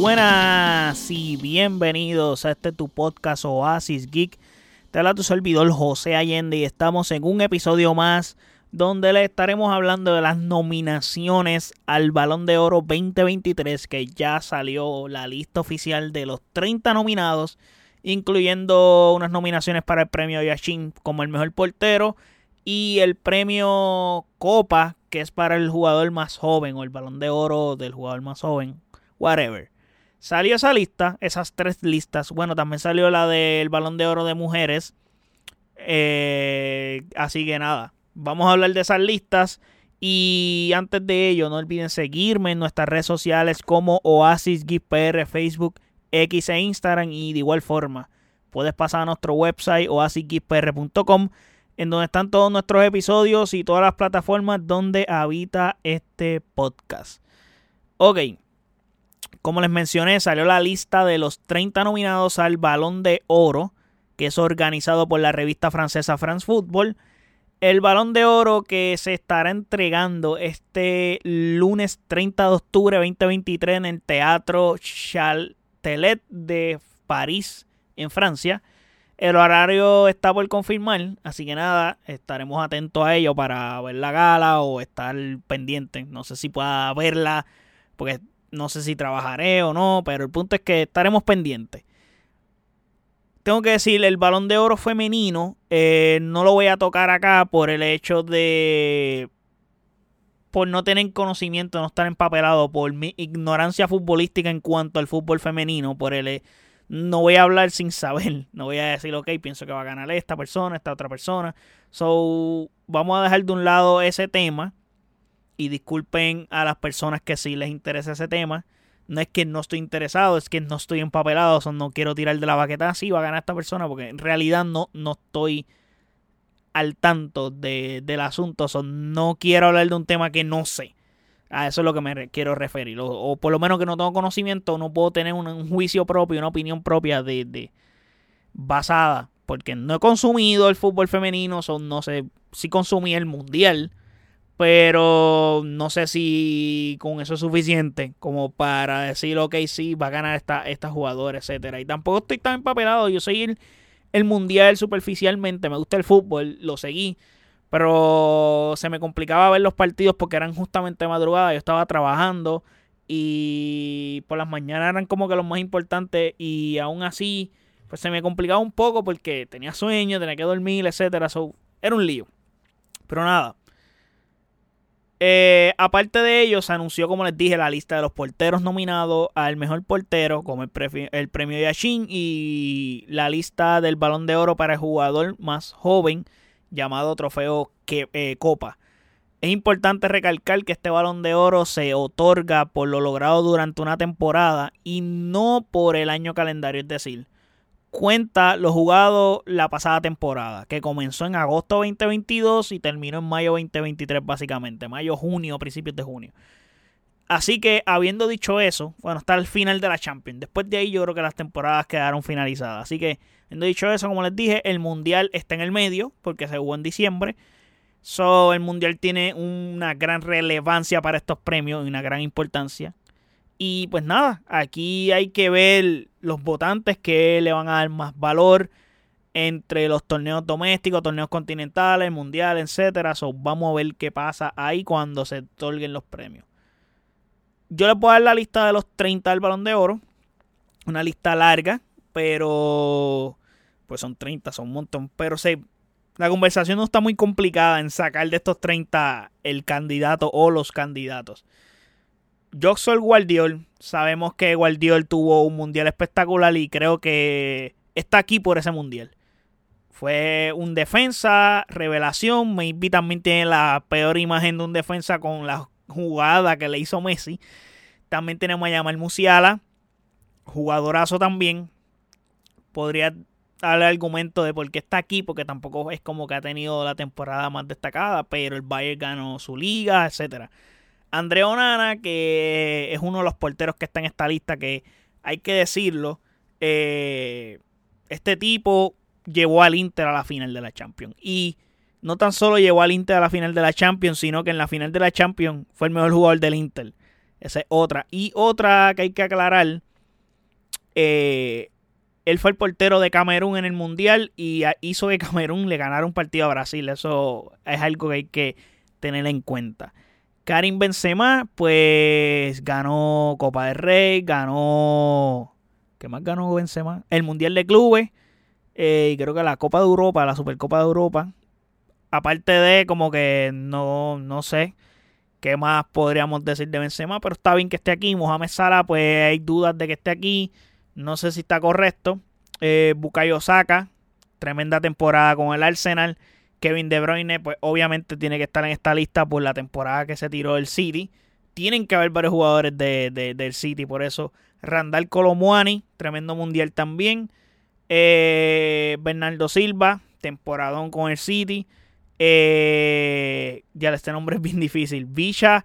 buenas y bienvenidos a este tu podcast Oasis Geek. Te habla tu servidor José Allende y estamos en un episodio más donde le estaremos hablando de las nominaciones al Balón de Oro 2023 que ya salió la lista oficial de los 30 nominados incluyendo unas nominaciones para el premio Yashin como el mejor portero y el premio Copa que es para el jugador más joven o el balón de oro del jugador más joven, whatever. Salió esa lista, esas tres listas. Bueno, también salió la del balón de oro de mujeres. Eh, así que nada, vamos a hablar de esas listas. Y antes de ello, no olviden seguirme en nuestras redes sociales como Oasis PR, Facebook, X e Instagram. Y de igual forma, puedes pasar a nuestro website oasisgipr.com en donde están todos nuestros episodios y todas las plataformas donde habita este podcast. Ok, como les mencioné, salió la lista de los 30 nominados al Balón de Oro, que es organizado por la revista francesa France Football. El Balón de Oro que se estará entregando este lunes 30 de octubre 2023 en el Teatro Châtelet de París, en Francia. El horario está por confirmar, así que nada, estaremos atentos a ello para ver la gala o estar pendiente. No sé si pueda verla, porque no sé si trabajaré o no, pero el punto es que estaremos pendientes. Tengo que decir, el balón de oro femenino eh, no lo voy a tocar acá por el hecho de... por no tener conocimiento, no estar empapelado, por mi ignorancia futbolística en cuanto al fútbol femenino, por el no voy a hablar sin saber. No voy a decir, ok, pienso que va a ganar esta persona, esta otra persona. So, vamos a dejar de un lado ese tema. Y disculpen a las personas que sí les interesa ese tema. No es que no estoy interesado, es que no estoy empapelado. O no quiero tirar de la baqueta. Sí, va a ganar esta persona. Porque en realidad no, no estoy al tanto de, del asunto. So, no quiero hablar de un tema que no sé. A eso es lo que me quiero referir. O, por lo menos que no tengo conocimiento, no puedo tener un, juicio propio, una opinión propia de, basada. Porque no he consumido el fútbol femenino, son, no sé si consumí el mundial. Pero no sé si con eso es suficiente como para decir, ok, sí, va a ganar esta, esta jugadora, etcétera. Y tampoco estoy tan empapelado. Yo soy el, el mundial superficialmente. Me gusta el fútbol, lo seguí pero se me complicaba ver los partidos porque eran justamente madrugada. Yo estaba trabajando y por las mañanas eran como que los más importantes. Y aún así, pues se me complicaba un poco porque tenía sueño, tenía que dormir, etcétera. era un lío. Pero nada. Eh, aparte de ello, se anunció, como les dije, la lista de los porteros nominados al mejor portero, como el, premio Yashin, y la lista del balón de oro para el jugador más joven llamado Trofeo eh, Copa. Es importante recalcar que este balón de oro se otorga por lo logrado durante una temporada y no por el año calendario, es decir, cuenta lo jugado la pasada temporada, que comenzó en agosto 2022 y terminó en mayo 2023 básicamente, mayo, junio, principios de junio. Así que habiendo dicho eso, bueno, está el final de la Champions. Después de ahí yo creo que las temporadas quedaron finalizadas. Así que, habiendo dicho eso, como les dije, el Mundial está en el medio, porque se jugó en diciembre. So, el Mundial tiene una gran relevancia para estos premios y una gran importancia. Y pues nada, aquí hay que ver los votantes que le van a dar más valor entre los torneos domésticos, torneos continentales, mundiales, etcétera. So, vamos a ver qué pasa ahí cuando se otorguen los premios. Yo les puedo dar la lista de los 30 del balón de oro. Una lista larga, pero pues son 30, son un montón. Pero se, la conversación no está muy complicada en sacar de estos 30 el candidato o los candidatos. Yo soy Guardiol. Sabemos que Guardiol tuvo un mundial espectacular y creo que está aquí por ese mundial. Fue un defensa, revelación. Maybe también tiene la peor imagen de un defensa con la jugada que le hizo Messi. También tenemos a Yamal Musiala, jugadorazo también. Podría darle argumento de por qué está aquí, porque tampoco es como que ha tenido la temporada más destacada, pero el Bayern ganó su liga, etcétera. Andrea Onana, que es uno de los porteros que está en esta lista, que hay que decirlo, eh, este tipo llevó al Inter a la final de la Champions. Y no tan solo llevó al Inter a la final de la Champions, sino que en la final de la Champions fue el mejor jugador del Inter. Esa es otra. Y otra que hay que aclarar Eh, él fue el portero de Camerún en el Mundial y hizo que Camerún le ganara un partido a Brasil. Eso es algo que hay que tener en cuenta. Karim Benzema, pues ganó Copa del Rey, ganó... ¿Qué más ganó Benzema? El Mundial de Clubes eh, y creo que la Copa de Europa, la Supercopa de Europa. Aparte de como que no, no sé qué más podríamos decir de Benzema, pero está bien que esté aquí. Mohamed Salah, pues hay dudas de que esté aquí. No sé si está correcto. Eh, Bukayo Saka, tremenda temporada con el Arsenal. Kevin De Bruyne, pues obviamente tiene que estar en esta lista por la temporada que se tiró el City. Tienen que haber varios jugadores de, del City, por eso Randall Colomuani, tremendo mundial también. Eh, Bernardo Silva, temporadón con el City. Eh, ya este nombre es bien difícil. Villa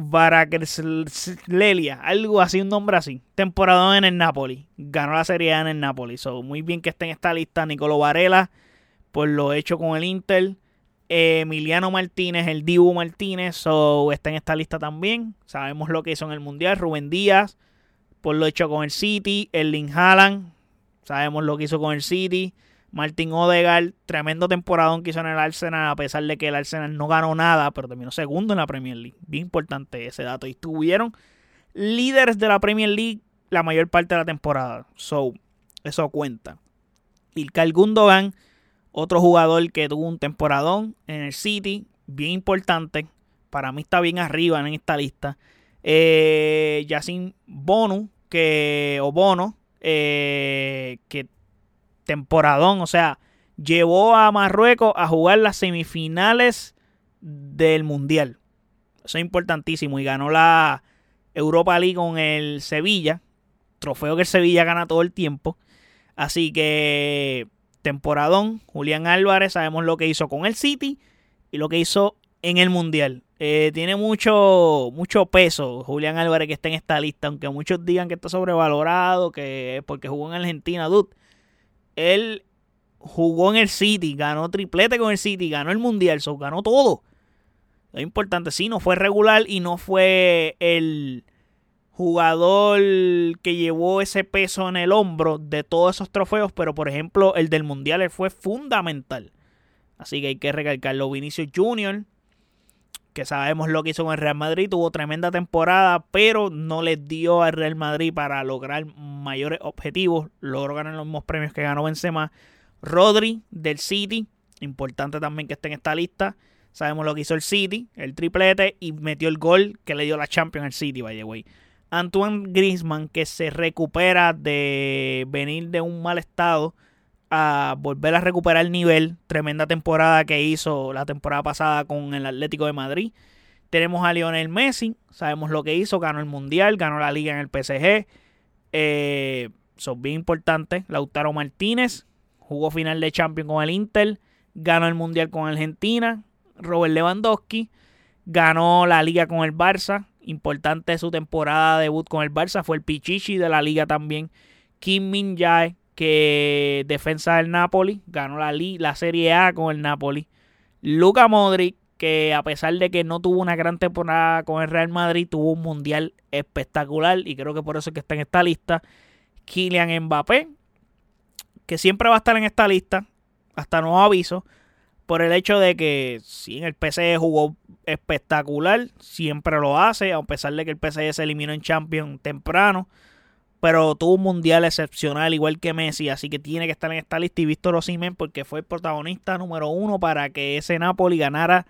Varaglelia, algo así, un nombre así. Temporadón en el Napoli. Ganó la Serie A en el Napoli. So, muy bien que esté en esta lista. Nicolo Varela, por lo hecho con el Inter. Emiliano Martínez, el Dibu Martínez, so, está en esta lista también. Sabemos lo que hizo en el Mundial. Rubén Díaz, por lo hecho con el City. Erling Haaland, sabemos lo que hizo con el City. Martín Odegaard, tremendo temporada que hizo en el Arsenal, a pesar de que el Arsenal no ganó nada, pero terminó segundo en la Premier League. Bien importante ese dato. Y estuvieron líderes de la Premier League la mayor parte de la temporada. So, eso cuenta. Ilkay Gundogan, otro jugador que tuvo un temporadón en el City, bien importante. Para mí está bien arriba en esta lista. Eh, Yacine Bono, que, o Bono, eh, que temporadón, o sea, llevó a Marruecos a jugar las semifinales del Mundial. Eso es importantísimo y ganó la Europa League con el Sevilla, trofeo que el Sevilla gana todo el tiempo. Así que temporadón, Julián Álvarez, sabemos lo que hizo con el City y lo que hizo en el Mundial. Eh, tiene mucho, mucho peso Julián Álvarez que está en esta lista, aunque muchos digan que está sobrevalorado, que porque jugó en Argentina, dude él jugó en el City, ganó triplete con el City, ganó el Mundial, so, ganó todo. Es importante, sí, no fue regular y no fue el jugador que llevó ese peso en el hombro de todos esos trofeos, pero por ejemplo el del Mundial fue fundamental. Así que hay que recalcarlo. Vinicius Junior, que sabemos lo que hizo con el Real Madrid, tuvo tremenda temporada, pero no le dio al Real Madrid para lograr mayores objetivos. Logró ganar los mismos premios que ganó Benzema. Rodri del City, importante también que esté en esta lista. Sabemos lo que hizo el City, el triplete y metió el gol que le dio la Champions al City, vaya güey. Antoine Griezmann que se recupera de venir de un mal estado a volver a recuperar el nivel. Tremenda temporada que hizo la temporada pasada con el Atlético de Madrid. Tenemos a Lionel Messi, sabemos lo que hizo, ganó el Mundial, ganó la liga en el PSG. Eh, son bien importantes. Lautaro Martínez jugó final de Champions con el Inter, ganó el Mundial con Argentina. Robert Lewandowski ganó la liga con el Barça. Importante su temporada de debut con el Barça. Fue el Pichichi de la liga también. Kim Min Jae que defensa del Napoli, ganó la, la Serie A con el Napoli. Luka Modric, que a pesar de que no tuvo una gran temporada con el Real Madrid, tuvo un mundial espectacular y creo que por eso es que está en esta lista. Kylian Mbappé, que siempre va a estar en esta lista, hasta nuevo aviso, por el hecho de que si en el PSG jugó espectacular, siempre lo hace, a pesar de que el PSG se eliminó en Champions temprano pero tuvo un mundial excepcional igual que Messi, así que tiene que estar en esta lista y Víctor Osimhen porque fue el protagonista número uno para que ese Napoli ganara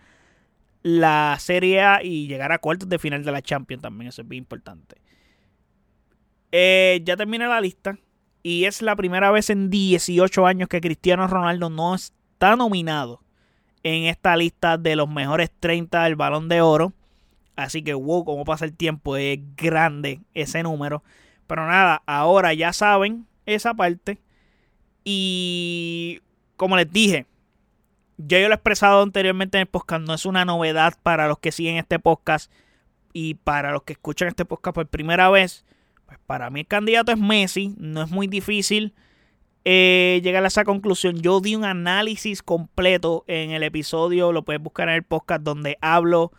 la Serie A y llegara a cuartos de final de la Champions también, eso es bien importante. Eh, ya termina la lista y es la primera vez en 18 años que Cristiano Ronaldo no está nominado en esta lista de los mejores 30 del balón de oro. Así que wow, como pasa el tiempo, es grande ese número. Pero nada, ahora ya saben esa parte. Y como les dije, ya yo lo he expresado anteriormente en el podcast, no es una novedad para los que siguen este podcast y para los que escuchan este podcast por primera vez. Pues para mí el candidato es Messi, no es muy difícil eh, llegar a esa conclusión. Yo di un análisis completo en el episodio, lo puedes buscar en el podcast donde hablo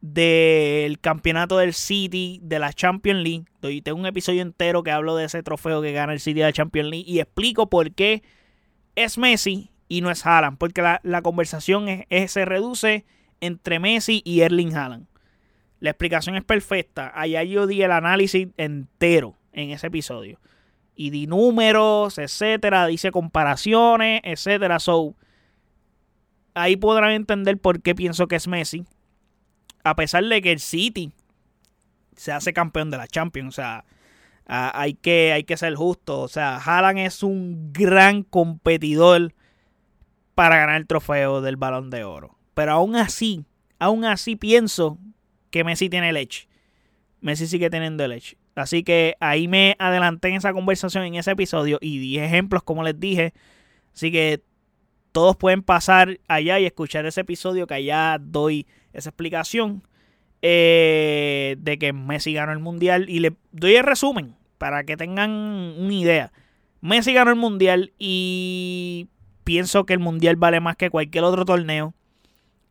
del campeonato del City de la Champions League. Y tengo un episodio entero que hablo de ese trofeo que gana el City de la Champions League y explico por qué es Messi y no es Haaland. Porque la, conversación se reduce entre Messi y Erling Haaland. La explicación es perfecta. Allá yo di el análisis entero en ese episodio. Y di números, etcétera, dice comparaciones, etcétera. So, ahí podrán entender por qué pienso que es Messi a pesar de que el City se hace campeón de la Champions, o sea, hay que, hay que ser justo. O sea, Haaland es un gran competidor para ganar el trofeo del balón de oro. Pero aún así, aún así pienso que Messi tiene leche. Messi sigue teniendo leche. Así que ahí me adelanté en esa conversación, en ese episodio, y di ejemplos, como les dije. Así que todos pueden pasar allá y escuchar ese episodio que allá doy esa explicación eh, de que Messi ganó el mundial. Y le doy el resumen para que tengan una idea. Messi ganó el mundial y pienso que el mundial vale más que cualquier otro torneo.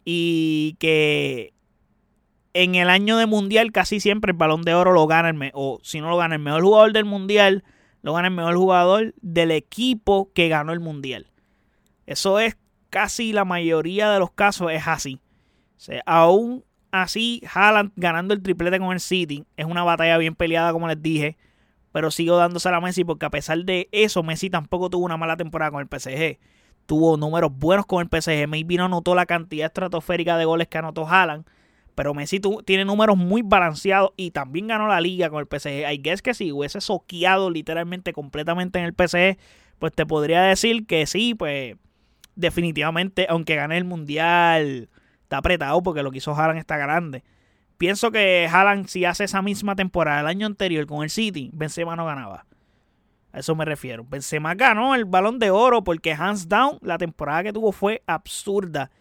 Y que en el año de mundial casi siempre el balón de oro lo gana el o si no lo gana el mejor jugador del mundial, lo gana el mejor jugador del equipo que ganó el mundial. Eso es casi la mayoría de los casos es así aún así, Haaland ganando el triplete con el City es una batalla bien peleada, como les dije. Pero sigo dándose a Messi porque a pesar de eso, Messi tampoco tuvo una mala temporada con el PSG. Tuvo números buenos con el PSG. Maybe no anotó la cantidad estratosférica de goles que anotó Haaland. Pero Messi tiene números muy balanceados y también ganó la liga con el PSG. Hay guess que si hubiese soqueado literalmente completamente en el PSG, pues te podría decir que sí, pues definitivamente, aunque gane el mundial, está apretado porque lo que hizo Haaland está grande. Pienso que Haaland, si hace esa misma temporada el año anterior con el City, Benzema no ganaba. A eso me refiero. Benzema ganó el balón de oro porque hands down la temporada que tuvo fue absurda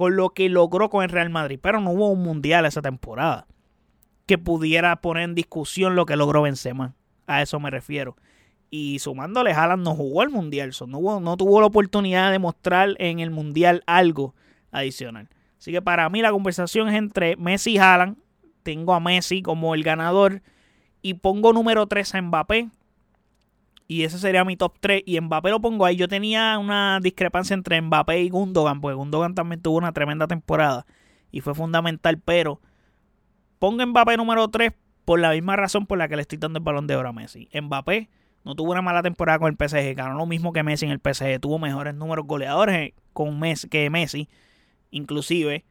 con lo que logró con el Real Madrid. Pero no hubo un mundial esa temporada que pudiera poner en discusión lo que logró Benzema. A eso me refiero. Y sumándole, Haaland no jugó el mundial. no, no tuvo la oportunidad de mostrar en el mundial algo adicional. Así que para mí la conversación es entre Messi y Haaland. Tengo a Messi como el ganador. Y pongo número 3 a Mbappé. Y ese sería mi top 3. Y Mbappé lo pongo ahí. Yo tenía una discrepancia entre Mbappé y Gundogan. Porque Gundogan también tuvo una tremenda temporada. Y fue fundamental. Pero pongo Mbappé número 3 por la misma razón por la que le estoy dando el balón de oro a Messi. Mbappé no tuvo una mala temporada con el PSG. Ganó lo mismo que Messi en el PSG. Tuvo mejores números goleadores con Messi, que Messi inclusive.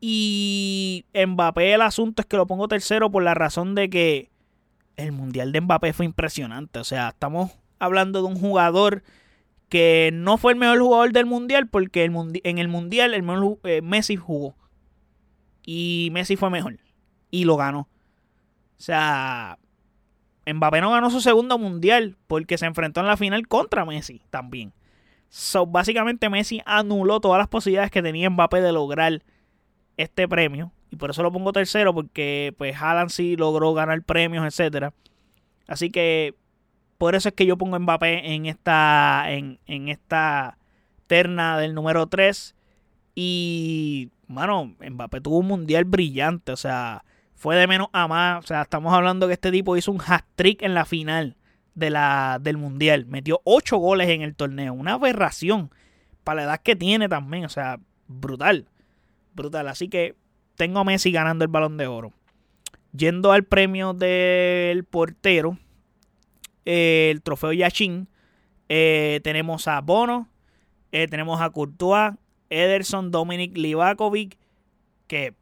Y Mbappé, el asunto es que lo pongo tercero por la razón de que el Mundial de Mbappé fue impresionante. O sea, estamos hablando de un jugador que no fue el mejor jugador del Mundial porque en el Mundial el mejor, eh, Messi jugó. Y Messi fue mejor. Y lo ganó. O sea, Mbappé no ganó su segundo Mundial porque se enfrentó en la final contra Messi también. So, básicamente Messi anuló todas las posibilidades que tenía Mbappé de lograr este premio. Y por eso lo pongo tercero, porque pues Haaland sí logró ganar premios, etcétera. Así que por eso es que yo pongo Mbappé en esta, en, en esta terna del número 3. Y, mano, Mbappé tuvo un mundial brillante. O sea, fue de menos a más. O sea, estamos hablando que este tipo hizo un hat-trick en la final de la, del Mundial. Metió 8 goles en el torneo. Una aberración para la edad que tiene también. O sea, brutal. Brutal. Así que tengo a Messi ganando el balón de oro. Yendo al premio del portero, eh, el trofeo Yachin, eh, tenemos a Bono, eh, tenemos a Courtois, Ederson, Dominic Livakovic, que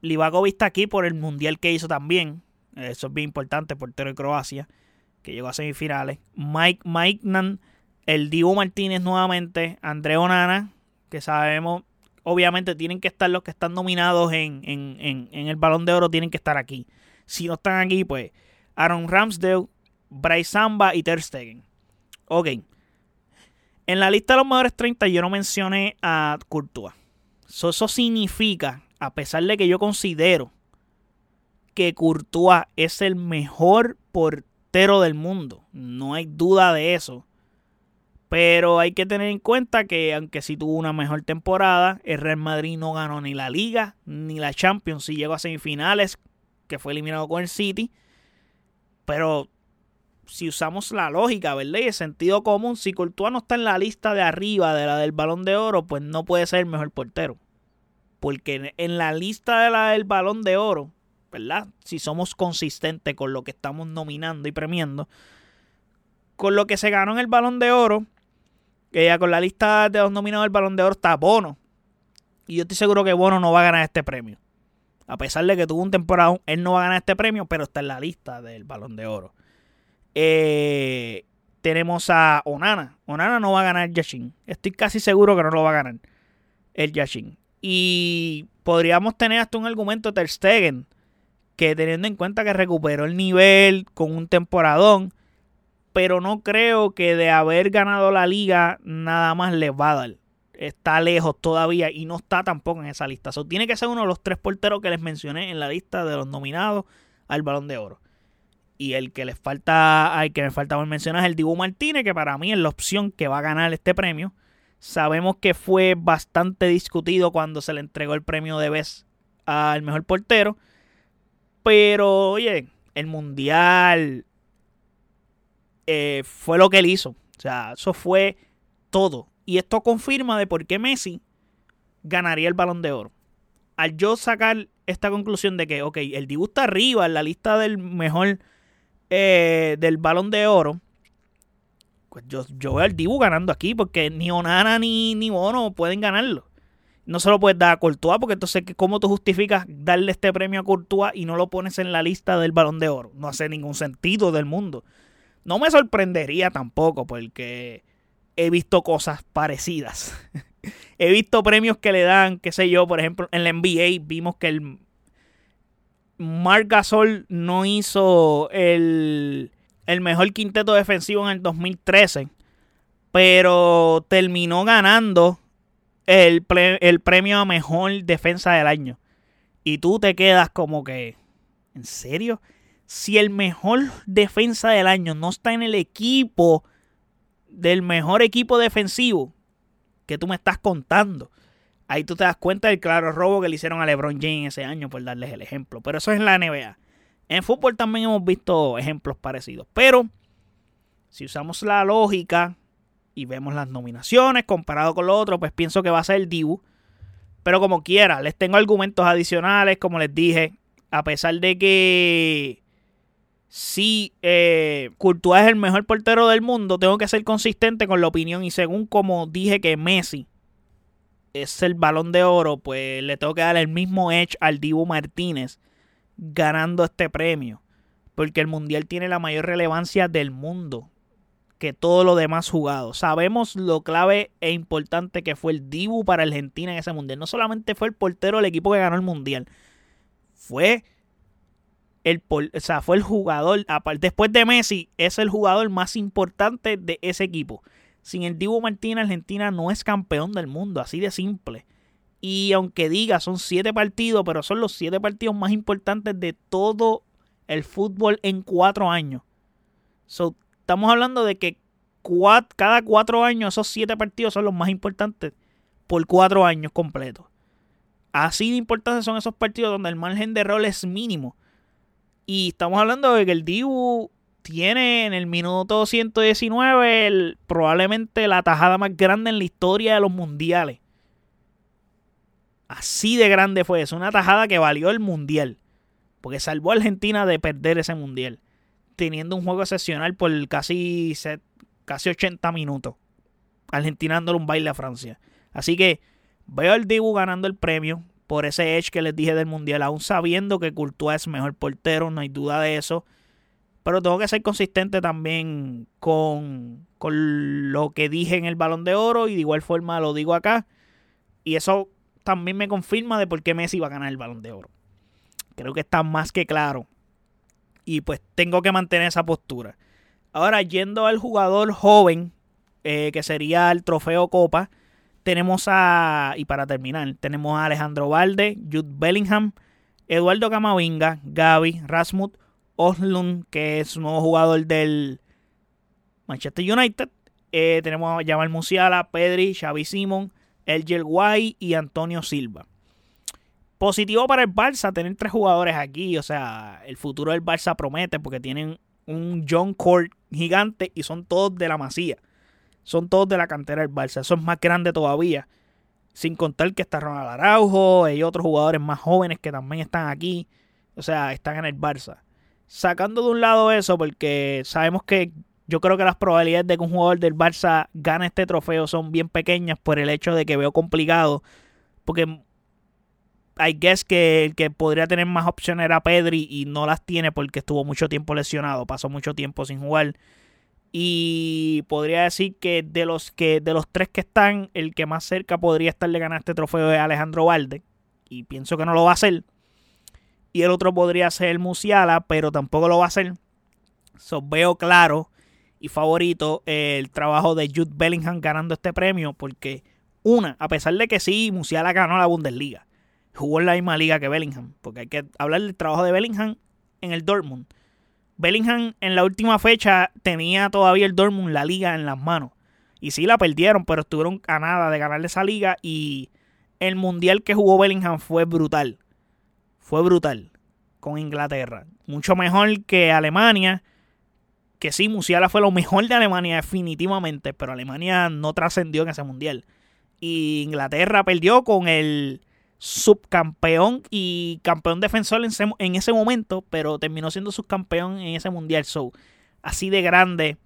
Livakovic está aquí por el mundial que hizo también. Eso es bien importante, portero de Croacia que llegó a semifinales. Mike, Mike Nan, el Divo Martínez nuevamente, André Onana, que sabemos, obviamente tienen que estar los que están nominados en, el Balón de Oro, tienen que estar aquí. Si no están aquí, pues Aaron Ramsdale, Bryce Samba y Ter Stegen. Ok. En la lista de los mejores 30 yo no mencioné a Courtois. eso significa, a pesar de que yo considero que Courtois es el mejor por del mundo. No hay duda de eso. Pero hay que tener en cuenta que aunque sí tuvo una mejor temporada, el Real Madrid no ganó ni la Liga ni la Champions. Sí llegó a semifinales, que fue eliminado con el City. Pero si usamos la lógica, ¿verdad? Y el sentido común, si Courtois no está en la lista de arriba de la del Balón de Oro, pues no puede ser el mejor portero. Porque en la lista de la del Balón de Oro, ¿verdad? Si somos consistentes con lo que estamos nominando y premiando, con lo que se ganó en el Balón de Oro, que ya con la lista de los nominados del Balón de Oro está Bono. Y yo estoy seguro que Bono no va a ganar este premio. A pesar de que tuvo un temporada, él no va a ganar este premio, pero está en la lista del Balón de Oro. Eh, tenemos a Onana. Onana no va a ganar Yashin. Estoy casi seguro que no lo va a ganar el Yashin. Y podríamos tener hasta un argumento Ter Stegen, que teniendo en cuenta que recuperó el nivel con un temporadón, pero no creo que de haber ganado la liga nada más le va a dar. Está lejos todavía y no está tampoco en esa lista. So, tiene que ser uno de los tres porteros que les mencioné en la lista de los nominados al Balón de Oro. Y el que les falta, al que me falta mencionar es el Dibu Martínez, que para mí es la opción que va a ganar este premio. Sabemos que fue bastante discutido cuando se le entregó el premio de vez al mejor portero. Pero, oye, el Mundial eh, fue lo que él hizo. O sea, eso fue todo. Y esto confirma de por qué Messi ganaría el balón de oro. Al yo sacar esta conclusión de que, ok, el Dibu está arriba en la lista del mejor eh, del balón de oro, pues yo, yo veo al Dibu ganando aquí porque ni Onana ni, ni Bono pueden ganarlo. No se lo puedes dar a Courtois porque entonces, ¿cómo tú justificas darle este premio a Courtois y no lo pones en la lista del balón de oro? No hace ningún sentido del mundo. No me sorprendería tampoco porque he visto cosas parecidas. he visto premios que le dan, qué sé yo, por ejemplo, en la NBA vimos que el Marc Gasol no hizo el, el mejor quinteto defensivo en el 2013, pero terminó ganando el, el premio a mejor defensa del año. Y tú te quedas como que, ¿en serio? Si el mejor defensa del año no está en el equipo del mejor equipo defensivo que tú me estás contando, ahí tú te das cuenta del claro robo que le hicieron a LeBron James ese año, por darles el ejemplo. Pero eso es en la NBA. En fútbol también hemos visto ejemplos parecidos. Pero si usamos la lógica y vemos las nominaciones comparado con lo otro, pues pienso que va a ser Dibu. Pero como quiera, les tengo argumentos adicionales, como les dije, a pesar de que si eh, es el mejor portero del mundo, tengo que ser consistente con la opinión. Y según como dije que Messi es el balón de oro, pues le tengo que dar el mismo edge al Dibu Martínez ganando este premio. Porque el Mundial tiene la mayor relevancia del mundo que todo lo demás jugado. Sabemos lo clave e importante que fue el Dibu para Argentina en ese Mundial. No solamente fue el portero del equipo que ganó el Mundial. Fue el, o sea, fue el jugador, después de Messi, es el jugador más importante de ese equipo. Sin el Dibu Martínez, Argentina no es campeón del mundo, así de simple. Y aunque diga, son siete partidos, pero son los siete partidos más importantes de todo el fútbol en cuatro años. estamos hablando de que cada cuatro años esos siete partidos son los más importantes por cuatro años completos. Así de importantes son esos partidos donde el margen de error es mínimo. Y estamos hablando de que el Dibu tiene en el minuto 119 probablemente la tajada más grande en la historia de los mundiales. Así de grande fue eso. Una tajada que valió el mundial. Porque salvó a Argentina de perder ese mundial. Teniendo un juego excepcional por casi, casi 80 minutos. Argentina dándole un baile a Francia. Así que veo al Dibu ganando el premio por ese edge que les dije del mundial, aún sabiendo que Courtois es mejor portero, no hay duda de eso. Pero tengo que ser consistente también con, con lo que dije en el balón de oro y de igual forma lo digo acá. Y eso también me confirma de por qué Messi va a ganar el balón de oro. Creo que está más que claro. Y pues tengo que mantener esa postura. Ahora, yendo al jugador joven, eh, que sería el trofeo Copa, tenemos a, y para terminar, tenemos a Alejandro Valde, Jude Bellingham, Eduardo Camavinga, Gaby, Rasmut, Oslund, que es un nuevo jugador del Manchester United, Eh, tenemos a Jamal Musiala, Pedri, Xavi Simon, El Guay y Antonio Silva. Positivo para el Barça tener tres jugadores aquí. O sea, el futuro del Barça promete porque tienen un John Court gigante y son todos de la masía. Son todos de la cantera del Barça. Eso es más grande todavía. Sin contar que está Ronald Araujo y otros jugadores más jóvenes que también están aquí. O sea, están en el Barça. Sacando de un lado eso, porque sabemos que yo creo que las probabilidades de que un jugador del Barça gane este trofeo son bien pequeñas por el hecho de que veo complicado. Porque I guess que el que podría tener más opciones era Pedri y no las tiene porque estuvo mucho tiempo lesionado, pasó mucho tiempo sin jugar. Y podría decir que de los que de los tres que están, el que más cerca podría estar de ganar este trofeo es Alejandro Valde. Y pienso que no lo va a hacer. Y el otro podría ser Musiala, pero tampoco lo va a hacer. So, veo claro y favorito el trabajo de Jude Bellingham ganando este premio. Porque, una, a pesar de que sí, Musiala ganó la Bundesliga jugó en la misma liga que Bellingham. Porque hay que hablar del trabajo de Bellingham en el Dortmund. Bellingham en la última fecha tenía todavía el Dortmund la liga en las manos. Y sí la perdieron, pero estuvieron a nada de ganarle esa liga. Y el mundial que jugó Bellingham fue brutal. Fue brutal con Inglaterra. Mucho mejor que Alemania. Que sí, Musiala fue lo mejor de Alemania definitivamente. Pero Alemania no trascendió en ese mundial. Y Inglaterra perdió con el subcampeón y campeón defensor en ese, momento, pero terminó siendo subcampeón en ese mundial. So, así de grande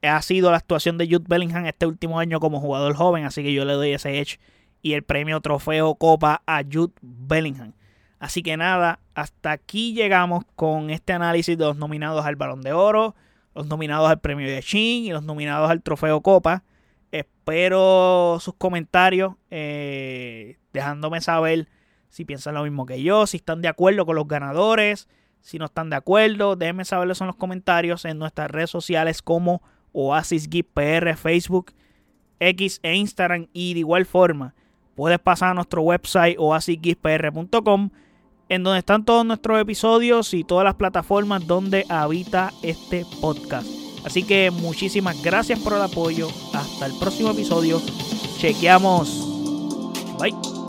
ha sido la actuación de Jude Bellingham este último año como jugador joven, así que yo le doy ese edge y el premio trofeo Copa a Jude Bellingham. Así que nada, hasta aquí llegamos con este análisis de los nominados al Balón de Oro, los nominados al premio de Chin y los nominados al trofeo Copa. Espero sus comentarios, eh, dejándome saber si piensan lo mismo que yo, si están de acuerdo con los ganadores, si no están de acuerdo, déjenme saberlo en los comentarios en nuestras redes sociales como Oasis PR, Facebook, X e Instagram. Y de igual forma, puedes pasar a nuestro website oasisgispr.com en donde están todos nuestros episodios y todas las plataformas donde habita este podcast. Así que muchísimas gracias por el apoyo. Hasta el próximo episodio. Chequeamos. Bye.